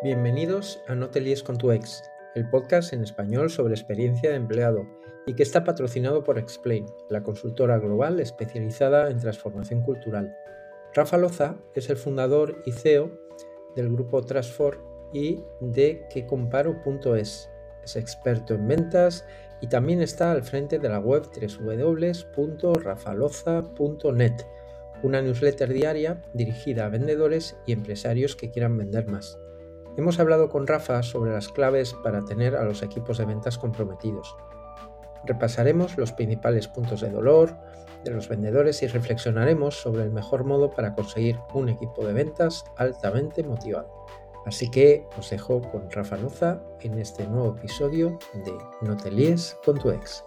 Bienvenidos a No te líes con tu ex, el podcast en español sobre experiencia de empleado y que está patrocinado por Explain, la consultora global especializada en transformación cultural. Rafa Loza es el fundador y CEO del grupo Transfor y de quecomparo.es. Es experto en ventas y también está al frente de la web www.rafaloza.net, una newsletter diaria dirigida a vendedores y empresarios que quieran vender más. Hemos hablado con Rafa sobre las claves para tener a los equipos de ventas comprometidos. Repasaremos los principales puntos de dolor de los vendedores y reflexionaremos sobre el mejor modo para conseguir un equipo de ventas altamente motivado. Así que os dejo con Rafa Loza en este nuevo episodio de No te líes con tu ex.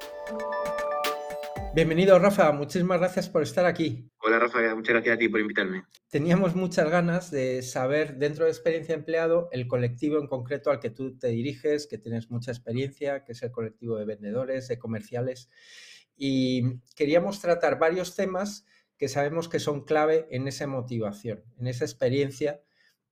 Bienvenido Rafa, muchísimas gracias por estar aquí. Hola Rafa, muchas gracias a ti por invitarme. Teníamos muchas ganas de saber dentro de experiencia empleado el colectivo en concreto al que tú te diriges, que tienes mucha experiencia, que es el colectivo de vendedores, de comerciales. Y queríamos tratar varios temas que sabemos que son clave en esa motivación, en esa experiencia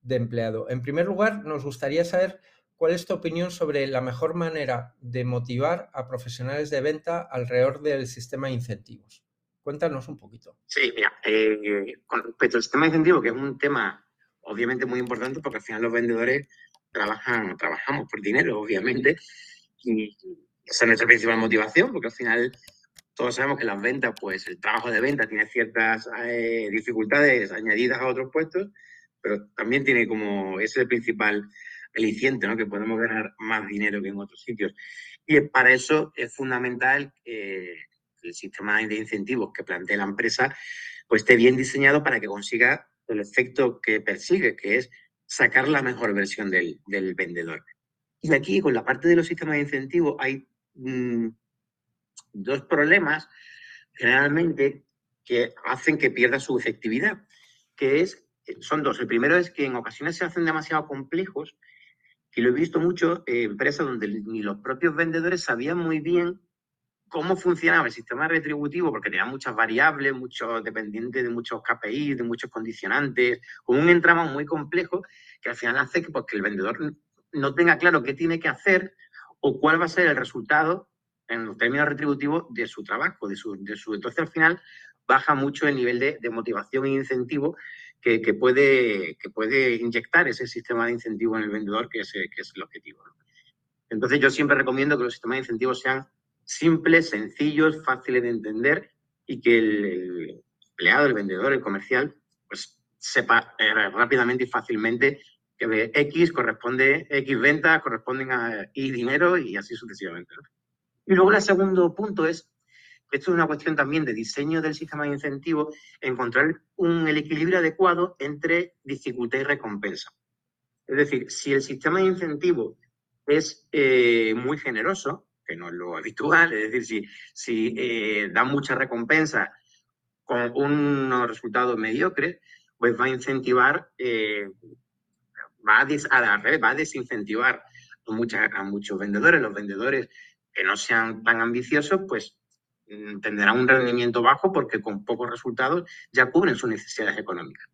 de empleado. En primer lugar, nos gustaría saber ¿Cuál es tu opinión sobre la mejor manera de motivar a profesionales de venta alrededor del sistema de incentivos? Cuéntanos un poquito. Sí, mira, eh, con respecto al sistema de incentivos, que es un tema obviamente muy importante porque al final los vendedores trabajan, trabajamos por dinero, obviamente, y esa es nuestra principal motivación, porque al final todos sabemos que las ventas, pues el trabajo de venta tiene ciertas eh, dificultades añadidas a otros puestos, pero también tiene como, ese principal eliciente, ¿no? que podemos ganar más dinero que en otros sitios. Y para eso es fundamental que el sistema de incentivos que plantea la empresa pues esté bien diseñado para que consiga el efecto que persigue, que es sacar la mejor versión del, vendedor. Y aquí, con la parte de los sistemas de incentivos, hay mm, dos problemas generalmente que hacen que pierda su efectividad, que es, son dos. El primero es que en ocasiones se hacen demasiado complejos y lo he visto mucho en empresas donde ni los propios vendedores sabían muy bien cómo funcionaba el sistema retributivo, porque tenía muchas variables, muchos dependientes de muchos KPIs, de muchos condicionantes, con un entramado muy complejo que al final hace que, pues, que el vendedor no tenga claro qué tiene que hacer o cuál va a ser el resultado en los términos retributivos de su trabajo, de su, de su entonces al final baja mucho el nivel de, de motivación e incentivo que, puede, que puede inyectar ese sistema de incentivo en el vendedor, que es, que es el objetivo. Entonces yo siempre recomiendo que los sistemas de incentivos sean simples, sencillos, fáciles de entender y que el, empleado, el vendedor, el comercial, pues sepa eh, rápidamente y fácilmente que X corresponde, X ventas corresponden a Y dinero y así sucesivamente. Y luego el segundo punto es esto es una cuestión también de diseño del sistema de incentivos, encontrar un, el equilibrio adecuado entre dificultad y recompensa. Es decir, si el sistema de incentivos es eh, muy generoso, que no es lo habitual, es decir, si, si eh, da mucha recompensa con unos resultados mediocres, pues va a incentivar, eh, va, a va a desincentivar a, a muchos vendedores. Los vendedores que no sean tan ambiciosos, pues Mm, tendrán un rendimiento bajo porque con pocos resultados ya cubren sus necesidades económicas.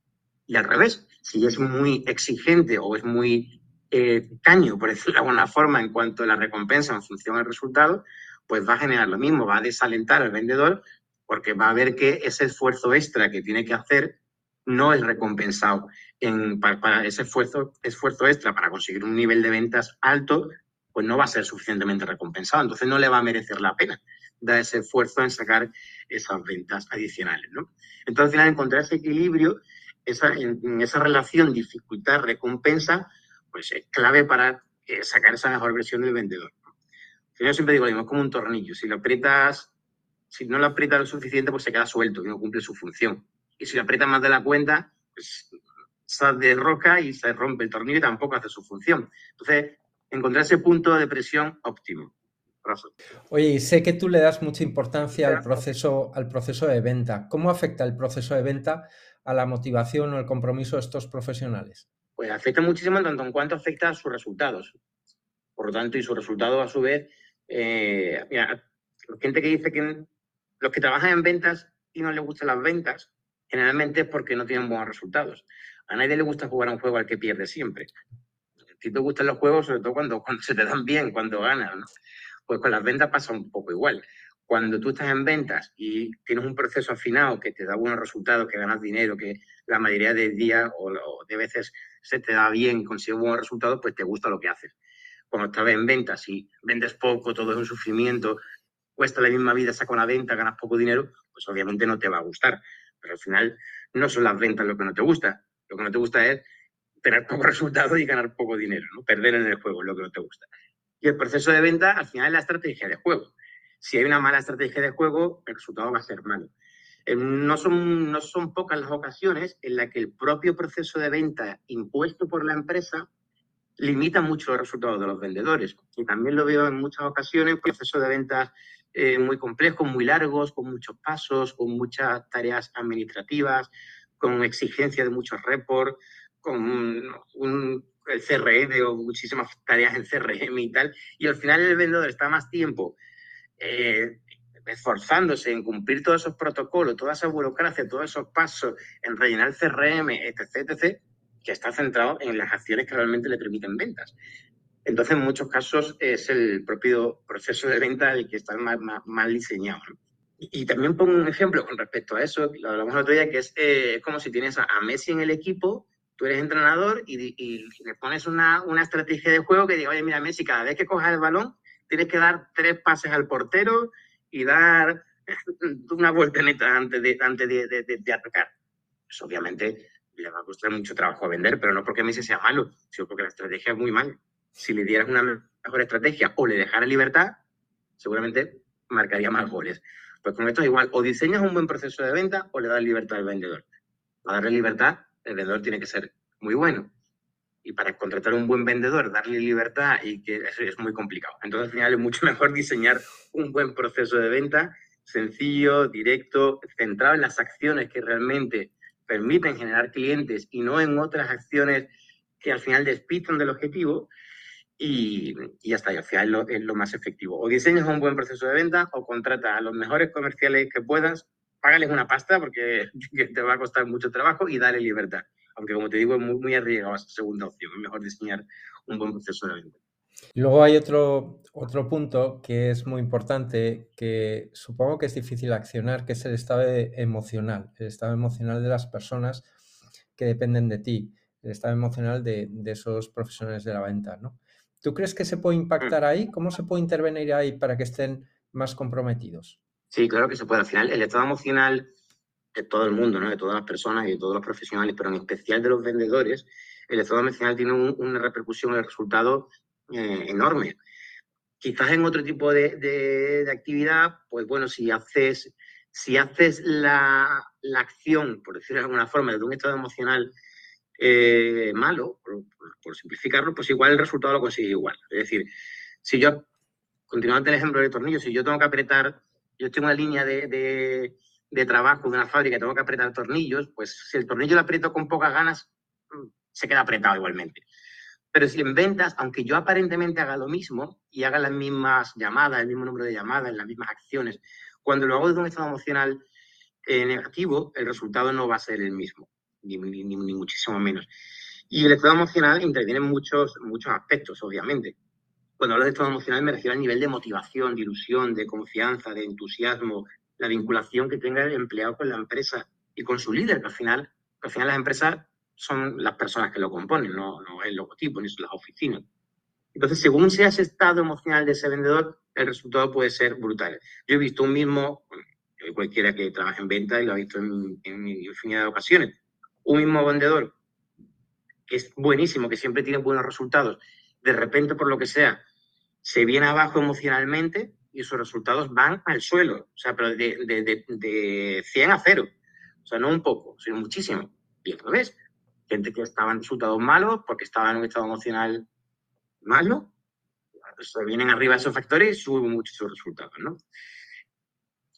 Y al revés, si es muy exigente o es muy eh, caño, por decirlo de alguna forma, en cuanto a la recompensa en función del resultado, pues va a generar lo mismo, va a desalentar al vendedor porque va a ver que ese esfuerzo extra que tiene que hacer no es recompensado. En, para, ese esfuerzo, esfuerzo extra para conseguir un nivel de ventas alto, pues no va a ser suficientemente recompensado. Entonces no le va a merecer la pena da ese esfuerzo en sacar esas ventas adicionales. ¿no? Entonces, al final, encontrar ese equilibrio, esa, en, esa relación dificultad-recompensa, pues es clave para eh, sacar esa mejor versión del vendedor. Yo siempre digo es como un tornillo. Si lo aprietas, si no lo aprietas lo suficiente, pues se queda suelto y no cumple su función. Y si lo aprietas más de la cuenta, pues sale de roca y se rompe el tornillo y tampoco hace su función. Entonces, encontrar ese punto de presión óptimo. Oye, sé que tú le das mucha importancia al proceso, al proceso de venta. ¿Cómo afecta el proceso de venta a la motivación o el compromiso de estos profesionales? Pues afecta muchísimo tanto en cuanto afecta a sus resultados. Por lo tanto, y sus resultados a su vez, eh, mira, gente que dice que los que trabajan en ventas y no les gustan las ventas, generalmente es porque no tienen buenos resultados. A nadie le gusta jugar a un juego al que pierde siempre Si te gustan los juegos, sobre todo cuando, cuando se te dan bien, cuando ganas, ¿no? Pues con las ventas pasa un poco igual. Cuando tú estás en ventas y tienes un proceso afinado que te da buenos resultados, que ganas dinero, que la mayoría del día o, de veces se te da bien, consigues buenos resultados, pues te gusta lo que haces. Cuando estás en ventas y vendes poco, todo es un sufrimiento, cuesta la misma vida, saca una venta, ganas poco dinero, pues obviamente no te va a gustar. Pero al final no son las ventas lo que no te gusta. Lo que no te gusta es tener poco resultado y ganar poco dinero, ¿no? Perder en el juego es lo que no te gusta. Y el proceso de venta al final es la estrategia de juego. Si hay una mala estrategia de juego, el resultado va a ser malo. No son, no son pocas las ocasiones en las que el propio proceso de venta impuesto por la empresa limita mucho los resultados de los vendedores. Y también lo veo en muchas ocasiones, procesos de ventas eh, muy complejos, muy largos, con muchos pasos, con muchas tareas administrativas, con exigencia de muchos reports, con un, el CRM o muchísimas tareas en CRM y tal. Y al final el vendedor está más tiempo eh, esforzándose en cumplir todos esos protocolos, toda esa burocracia, todos esos pasos, en rellenar el CRM, etc., etc., que está centrado en las acciones que realmente le permiten ventas. Entonces, en muchos casos es el propio proceso de venta el que está más, mal diseñado. Y, también pongo un ejemplo con respecto a eso, lo hablamos el otro día, que es eh, como si tienes a, Messi en el equipo, tú eres entrenador y, le pones una, una, estrategia de juego que diga, oye, mira, Messi, cada vez que cojas el balón, tienes que dar tres pases al portero y dar una vuelta neta antes de, antes de, de, atacar. Pues obviamente le va a costar mucho trabajo vender, pero no porque Messi sea malo, sino porque la estrategia es muy mala si le dieras una mejor estrategia o le dejaras libertad, seguramente marcaría más goles. Pues con esto es igual, o diseñas un buen proceso de venta o le das libertad al vendedor. Para darle libertad, el vendedor tiene que ser muy bueno. Y para contratar un buen vendedor, darle libertad y que eso es muy complicado. Entonces, al final es mucho mejor diseñar un buen proceso de venta sencillo, directo, centrado en las acciones que realmente permiten generar clientes y no en otras acciones que al final despitan del objetivo y, ya está, y al final es lo, más efectivo. O diseñas un buen proceso de venta o contrata a los mejores comerciales que puedas, págales una pasta porque te va a costar mucho trabajo y dale libertad. Aunque como te digo, es muy, muy arriesgado esa segunda opción, es mejor diseñar un buen proceso de venta. Luego hay otro, otro punto que es muy importante, que supongo que es difícil accionar, que es el estado emocional, el estado emocional de las personas que dependen de ti, el estado emocional de, de esos profesionales de la venta, ¿no? ¿Tú crees que se puede impactar mm. ahí? ¿Cómo se puede intervenir ahí para que estén más comprometidos? Sí, claro que se puede. Al final, el estado emocional de todo el mundo, ¿no? de todas las personas y de todos los profesionales, pero en especial de los vendedores, el estado emocional tiene una repercusión en el resultado eh, enorme. Quizás en otro tipo de, actividad, pues bueno, si haces, si haces la, la acción, por decirlo de alguna forma, de un estado emocional eh, malo, por, simplificarlo, pues igual el resultado lo consigue igual. Es decir, si yo, continuando el ejemplo de tornillos, si yo tengo que apretar, yo tengo una línea de, de, trabajo de una fábrica, tengo que apretar tornillos, pues si el tornillo lo aprieto con pocas ganas, mm, se queda apretado igualmente. Pero si en ventas, aunque yo aparentemente haga lo mismo y haga las mismas llamadas, el mismo número de llamadas, las mismas acciones, cuando lo hago desde un estado emocional eh, negativo, el resultado no va a ser el mismo ni, muchísimo menos. Y el estado emocional interviene en muchos, muchos aspectos, obviamente. Cuando hablo de estado emocional me refiero al nivel de motivación, de ilusión, de confianza, de entusiasmo, la vinculación que tenga el empleado con la empresa y con su líder, que al final, al final las empresas son las personas que lo componen, no, no el logotipo, ni son las oficinas. Entonces, según sea ese estado emocional de ese vendedor, el resultado puede ser brutal. Yo he visto un mismo, cualquiera que trabaje en venta y lo ha visto en, en infinidad de ocasiones, un mismo vendedor que es buenísimo, que siempre tiene buenos resultados, de repente, por lo que sea, se viene abajo emocionalmente y sus resultados van al suelo, o sea, pero de, de, 100 a 0. O sea, no un poco, sino muchísimo. Y al revés, gente que estaba en resultados malos porque estaba en un estado emocional malo, se vienen arriba esos factores y suben mucho sus resultados, ¿no?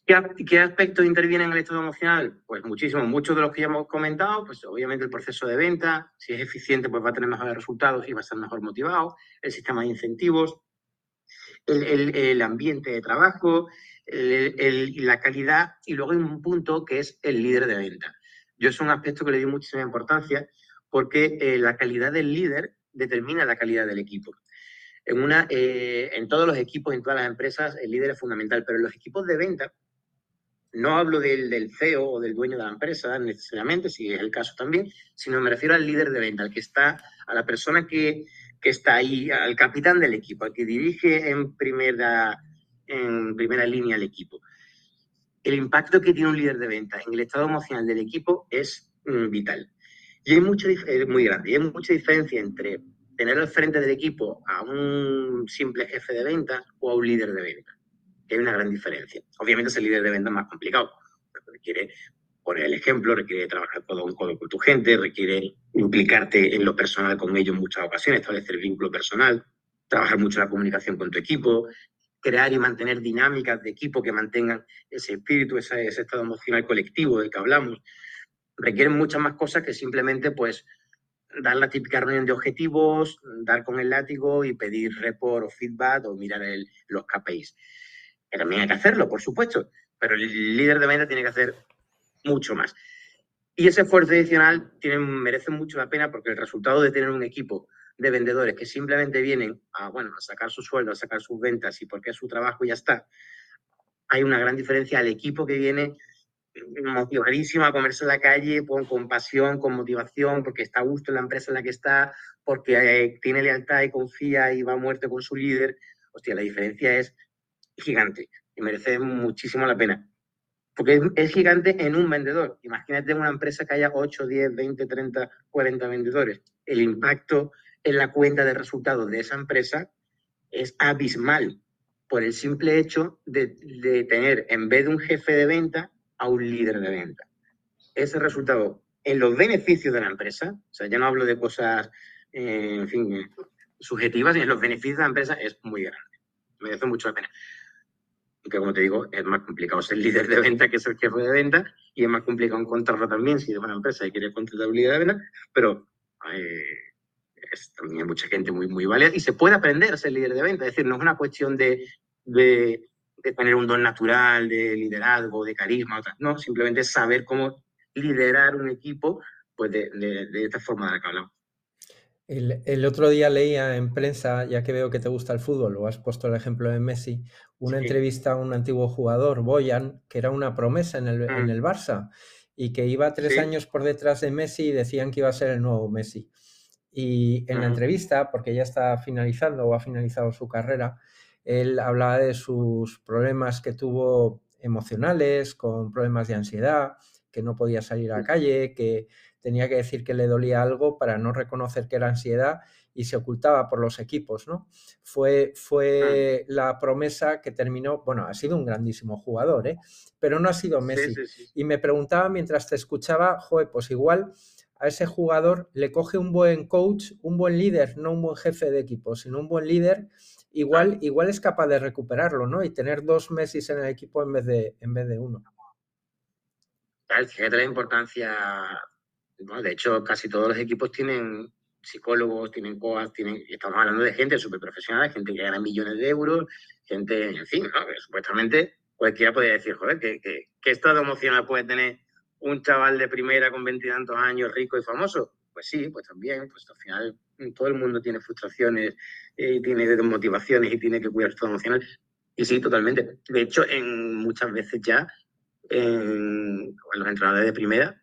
¿Qué, aspectos intervienen en el estado emocional? Pues muchísimo, muchos de los que ya hemos comentado, pues obviamente el proceso de venta, si es eficiente, pues va a tener mejores resultados y va a ser mejor motivado, el sistema de incentivos, el, ambiente de trabajo, la calidad y luego hay un punto que es el líder de venta. Yo es un aspecto que le doy muchísima importancia porque eh, la calidad del líder determina la calidad del equipo. En, una, eh, en todos los equipos, en todas las empresas, el líder es fundamental, pero en los equipos de venta, no hablo del, del CEO o del dueño de la empresa necesariamente, si es el caso también, sino me refiero al líder de venta, al que está, a la persona que, que está ahí, al capitán del equipo, al que dirige en primera, en primera línea el equipo. El impacto que tiene un líder de venta en el estado emocional del equipo es mm, vital. Y hay mucho, es muy grande, hay mucha diferencia entre tener al frente del equipo a un simple jefe de venta o a un líder de venta. Hay una gran diferencia. Obviamente ese líder de venta es más complicado, porque requiere poner el ejemplo, requiere trabajar todo un codo con tu gente, requiere implicarte en lo personal con ellos en muchas ocasiones, establecer vínculo personal, trabajar mucho la comunicación con tu equipo, crear y mantener dinámicas de equipo que mantengan ese espíritu, ese, ese estado emocional colectivo del que hablamos. Requieren muchas más cosas que simplemente pues dar la típica reunión de objetivos, dar con el látigo y pedir report o feedback o mirar el, los KPIs. Que también hay que hacerlo, por supuesto, pero el líder de venta tiene que hacer mucho más. Y ese esfuerzo adicional tiene, merece mucho la pena porque el resultado de tener un equipo de vendedores que simplemente vienen a, bueno, a sacar su sueldo, a sacar sus ventas y porque es su trabajo y ya está, hay una gran diferencia al equipo que viene motivadísimo a comerse la calle con, con, pasión, con motivación, porque está a gusto en la empresa en la que está, porque eh, tiene lealtad y confía y va a muerte con su líder. Hostia, la diferencia es gigante y merece muchísimo la pena. Porque es, gigante en un vendedor. Imagínate una empresa que haya 8, 10, 20, 30, 40 vendedores. El impacto en la cuenta de resultados de esa empresa es abismal por el simple hecho de, de tener, en vez de un jefe de venta, a un líder de venta. Ese resultado en los beneficios de la empresa, o sea, ya no hablo de cosas, eh, en fin, subjetivas, y en los beneficios de la empresa es muy grande. Merece mucho la pena. Que como te digo, es más complicado ser líder de venta que ser jefe de venta, y es más complicado encontrarlo también si de una empresa y quiere contratar un líder de venta, pero eh, también hay mucha gente muy, muy válida y se puede aprender a ser líder de venta. Es decir, no es una cuestión de, de tener un don natural, de liderazgo, de carisma, no, simplemente saber cómo liderar un equipo pues de, esta forma de la que. El, el, otro día leía en prensa, ya que veo que te gusta el fútbol, o has puesto el ejemplo de Messi, una sí. entrevista a un antiguo jugador, Boyan, que era una promesa en el, mm. en el Barça y que iba tres sí. años por detrás de Messi y decían que iba a ser el nuevo Messi. Y en mm. la entrevista, porque ya está finalizando o ha finalizado su carrera, él hablaba de sus problemas que tuvo emocionales, con problemas de ansiedad, que no podía salir a la calle, que tenía que decir que le dolía algo para no reconocer que era ansiedad y se ocultaba por los equipos, ¿no? Fue, fue la promesa que terminó, bueno, ha sido un grandísimo jugador, ¿eh? Pero no ha sido Messi. Sí, sí, sí. Y me preguntaba mientras te escuchaba, joder, pues igual a ese jugador le coge un buen coach, un buen líder, no un buen jefe de equipo, sino un buen líder igual, igual es capaz de recuperarlo, ¿no? Y tener dos Messi en el equipo en vez de, en vez de uno. Fíjate la importancia, ¿no? de hecho, casi todos los equipos tienen psicólogos, tienen coas, tienen, estamos hablando de gente súper profesional, gente que gana millones de euros, gente, en fin, ¿no? que supuestamente cualquiera podría decir, joder, ¿qué, qué, qué estado emocional puede tener un chaval de primera con veintitantos años, rico y famoso? Pues sí, pues también, pues al final todo el mundo tiene frustraciones, eh, tiene desmotivaciones y tiene que cuidar su emocional. Y sí, totalmente. De hecho, en, muchas veces ya en, en los entrenadores de primera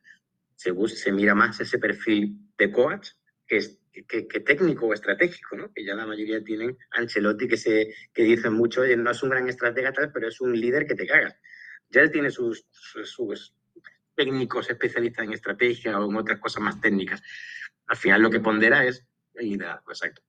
se, se, mira más ese perfil de coach que, que, que, técnico o estratégico, ¿no? que ya la mayoría tienen Ancelotti que, se, que dicen mucho, oye, no es un gran estratega tal, pero es un líder que te cagas. Ya él tiene sus, sus, sus técnicos especialistas en estrategia o en otras cosas más técnicas. Al final lo que pondera es liderazgo, exacto.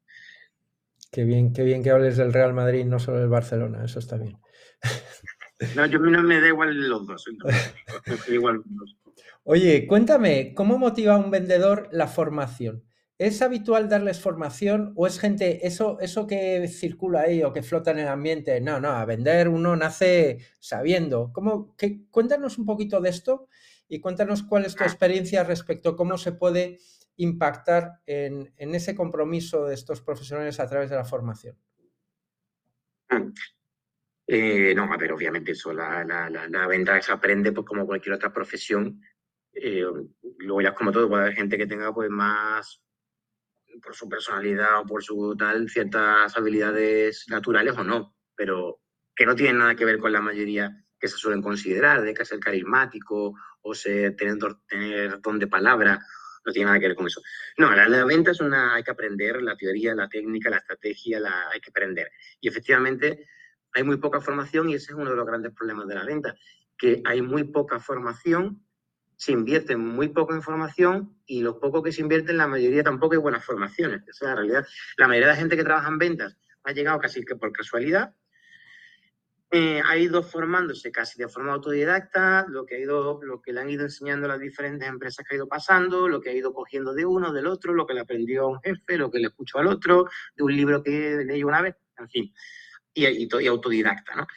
Qué bien, qué bien que hables del Real Madrid, no solo del Barcelona, eso está bien. No, yo no me da igual los dos. igual los dos. Oye, cuéntame, ¿cómo motiva a un vendedor la formación? ¿Es habitual darles formación o es gente, eso, eso que circula ahí o que flota en el ambiente? No, no, a vender uno nace sabiendo. ¿Cómo, cuéntanos un poquito de esto y cuéntanos cuál es tu experiencia respecto a cómo se puede impactar en, en ese compromiso de estos profesionales a través de la formación. Eh, no, a ver, obviamente eso, la, la, la, la, venta se aprende pues, como cualquier otra profesión. Eh, luego ya como todo, puede haber gente que tenga pues más por su personalidad o por su tal, ciertas habilidades naturales o no, pero que no tienen nada que ver con la mayoría que se suelen considerar, de que ser carismático o ser, tener, tener don de palabra, no tiene nada que ver con eso. No, la, la, venta es una, hay que aprender la teoría, la técnica, la estrategia, la, hay que aprender. Y efectivamente hay muy poca formación y ese es uno de los grandes problemas de la venta, que hay muy poca formación, se invierte muy poca información y lo poco que se invierte en la mayoría tampoco hay buenas formaciones. Esa es la realidad. La mayoría de la gente que trabaja en ventas ha llegado casi que por casualidad eh, ha ido formándose casi de forma autodidacta, lo que, ha ido, lo que le han ido enseñando las diferentes empresas que ha ido pasando, lo que ha ido cogiendo de uno, del otro, lo que le aprendió a un jefe, lo que le escuchó al otro, de un libro que leí una vez, en fin, y, y, y autodidacta, ¿no?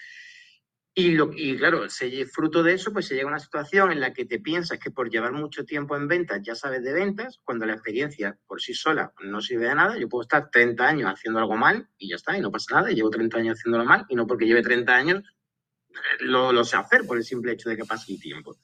Y, lo, y claro, se, fruto de eso, pues se llega a una situación en la que te piensas que por llevar mucho tiempo en ventas ya sabes de ventas, cuando la experiencia por sí sola no sirve de nada. Yo puedo estar 30 años haciendo algo mal y ya está, y no pasa nada. Llevo 30 años haciéndolo mal y no porque lleve 30 años eh, lo, lo sé hacer por el simple hecho de que pase el tiempo.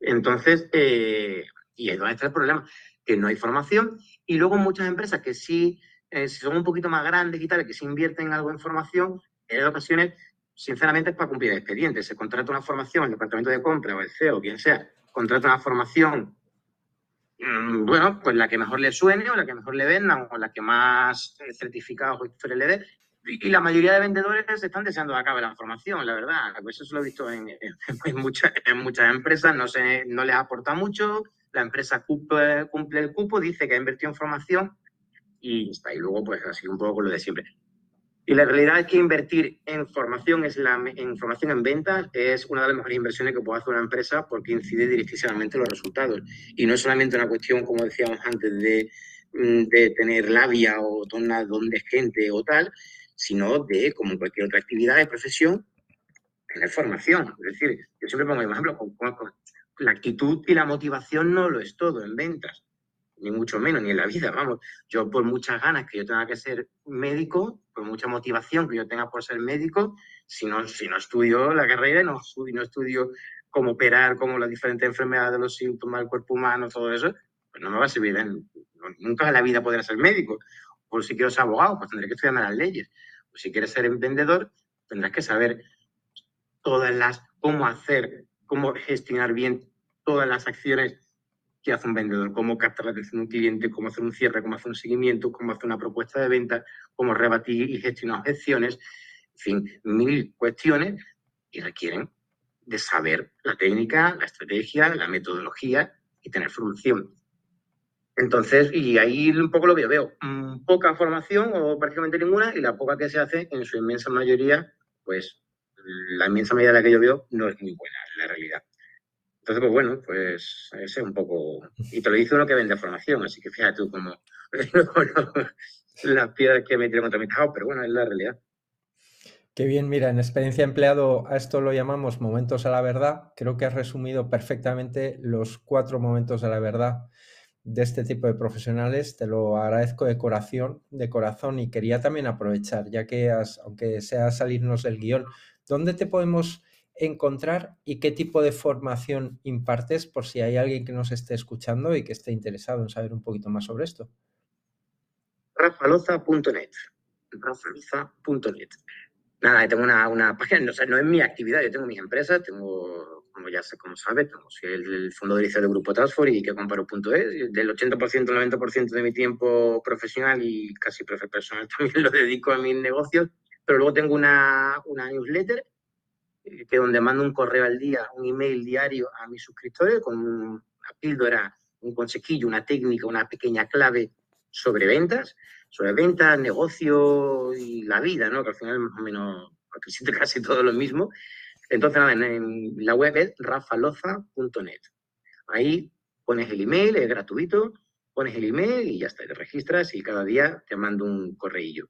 Entonces, eh, y ahí donde está el problema, que no hay formación. Y luego muchas empresas que sí, eh, son un poquito más grandes y tal, que sí invierten algo en formación, en ocasiones sinceramente es para cumplir el expediente. Se contrata una formación, el departamento de compra o el CEO, quien sea, contrata una formación, mmm, bueno, pues la que mejor le suene o la que mejor le vendan o la que más eh, certificados o historias le dé. Y, la mayoría de vendedores están deseando que acabe la formación, la verdad. Pues eso lo he visto en, en, en, muchas, en muchas empresas, no, se, no les aporta mucho, la empresa cumple, cumple el cupo, dice que ha invertido en formación y está. Y luego, pues así un poco con lo de siempre. Y la realidad es que invertir en formación, es la, en formación en ventas es una de las mejores inversiones que puede hacer una empresa porque incide directísimamente en los resultados. Y no es solamente una cuestión, como decíamos antes, de, mm, de tener labia o don, don de gente o tal, sino de, como cualquier otra actividad de profesión, tener formación. Es decir, yo siempre pongo ejemplo, con, con, con la actitud y la motivación no lo es todo en ventas ni mucho menos, ni en la vida, vamos. Yo por muchas ganas que yo tenga que ser médico, por mucha motivación que yo tenga por ser médico, si no, si no estudio la carrera y no, no estudio cómo operar, cómo las diferentes enfermedades, los síntomas del cuerpo humano, todo eso, pues no me va a servir. Nunca en la vida podré ser médico. O si quiero ser abogado, pues tendré que estudiar las leyes. O si quieres ser vendedor, tendrás que saber todas las, cómo hacer, cómo gestionar bien todas las acciones que hace un vendedor, cómo captar la atención de un cliente, cómo hacer un cierre, cómo hacer un seguimiento, cómo hacer una propuesta de venta, cómo rebatir y gestionar objeciones, en fin, mil cuestiones que requieren de saber la técnica, la estrategia, la metodología y tener formación. Entonces, y ahí un poco lo que veo, mm, poca formación o prácticamente ninguna, y la poca que se hace, en su inmensa mayoría, pues la inmensa mayoría de la que yo veo no es muy buena, en la realidad. Entonces, pues bueno, pues ese es un poco... Y te lo dice uno que vende formación, así que fíjate tú como las piedras que me tiré contra mi tejado, pero bueno, es la realidad. Qué bien, mira, en experiencia empleado a esto lo llamamos momentos a la verdad. Creo que has resumido perfectamente los cuatro momentos a la verdad de este tipo de profesionales. Te lo agradezco de corazón, de corazón y quería también aprovechar, ya que has, aunque sea salirnos del guion, ¿dónde te podemos encontrar y qué tipo de formación impartes por si hay alguien que nos esté escuchando y que esté interesado en saber un poquito más sobre esto. rafaloza.net rafaloza.net Nada, tengo una, una página, o sea, no es mi actividad, yo tengo mis empresas, tengo, como ya sé, como sabes, tengo, el, el fondo director del grupo Transfor y que comparo.es, del 80% al 90% de mi tiempo profesional y casi personal también lo dedico a mis negocios, pero luego tengo una, una newsletter que donde mando un correo al día, un email diario a mis suscriptores con una píldora, un consejillo, una técnica, una pequeña clave sobre ventas, sobre ventas, negocio y la vida, ¿no? Que al final más o menos casi todo lo mismo. Entonces, nada, la web es rafaloza.net. Ahí pones el email, es gratuito, pones el email y ya está, te registras y cada día te mando un correillo.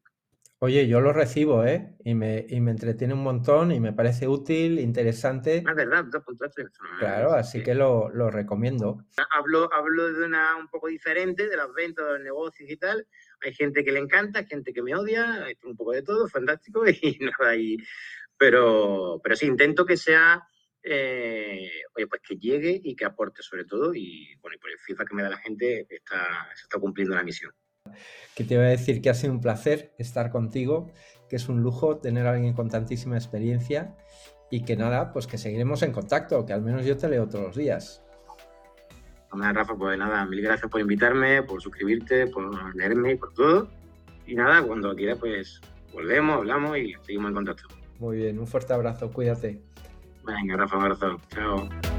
Oye, yo lo recibo, ¿eh? Y me, y me entretiene un montón y me parece útil, interesante. Es verdad, dos Claro, así que lo, lo, recomiendo. Hablo, hablo de una un poco diferente, de las ventas, de los negocios y tal. Hay gente que le encanta, hay gente que me odia, hay un poco de todo, fantástico, y nada, y, pero, pero sí, intento que sea, eh, oye, pues que llegue y que aporte sobre todo, y bueno, y por el FIFA que me da la gente, está, se está cumpliendo la misión. Que te voy a decir que ha sido un placer estar contigo, que es un lujo tener a alguien con tantísima experiencia y que nada, pues que seguiremos en contacto, que al menos yo te leo todos los días. Nada, Rafa, pues nada, mil gracias por invitarme, por suscribirte, por leerme y por todo. Y nada, cuando quieras, pues volvemos, hablamos y seguimos en contacto. Muy bien, un fuerte abrazo, cuídate. Venga, Rafa, un abrazo. Chao.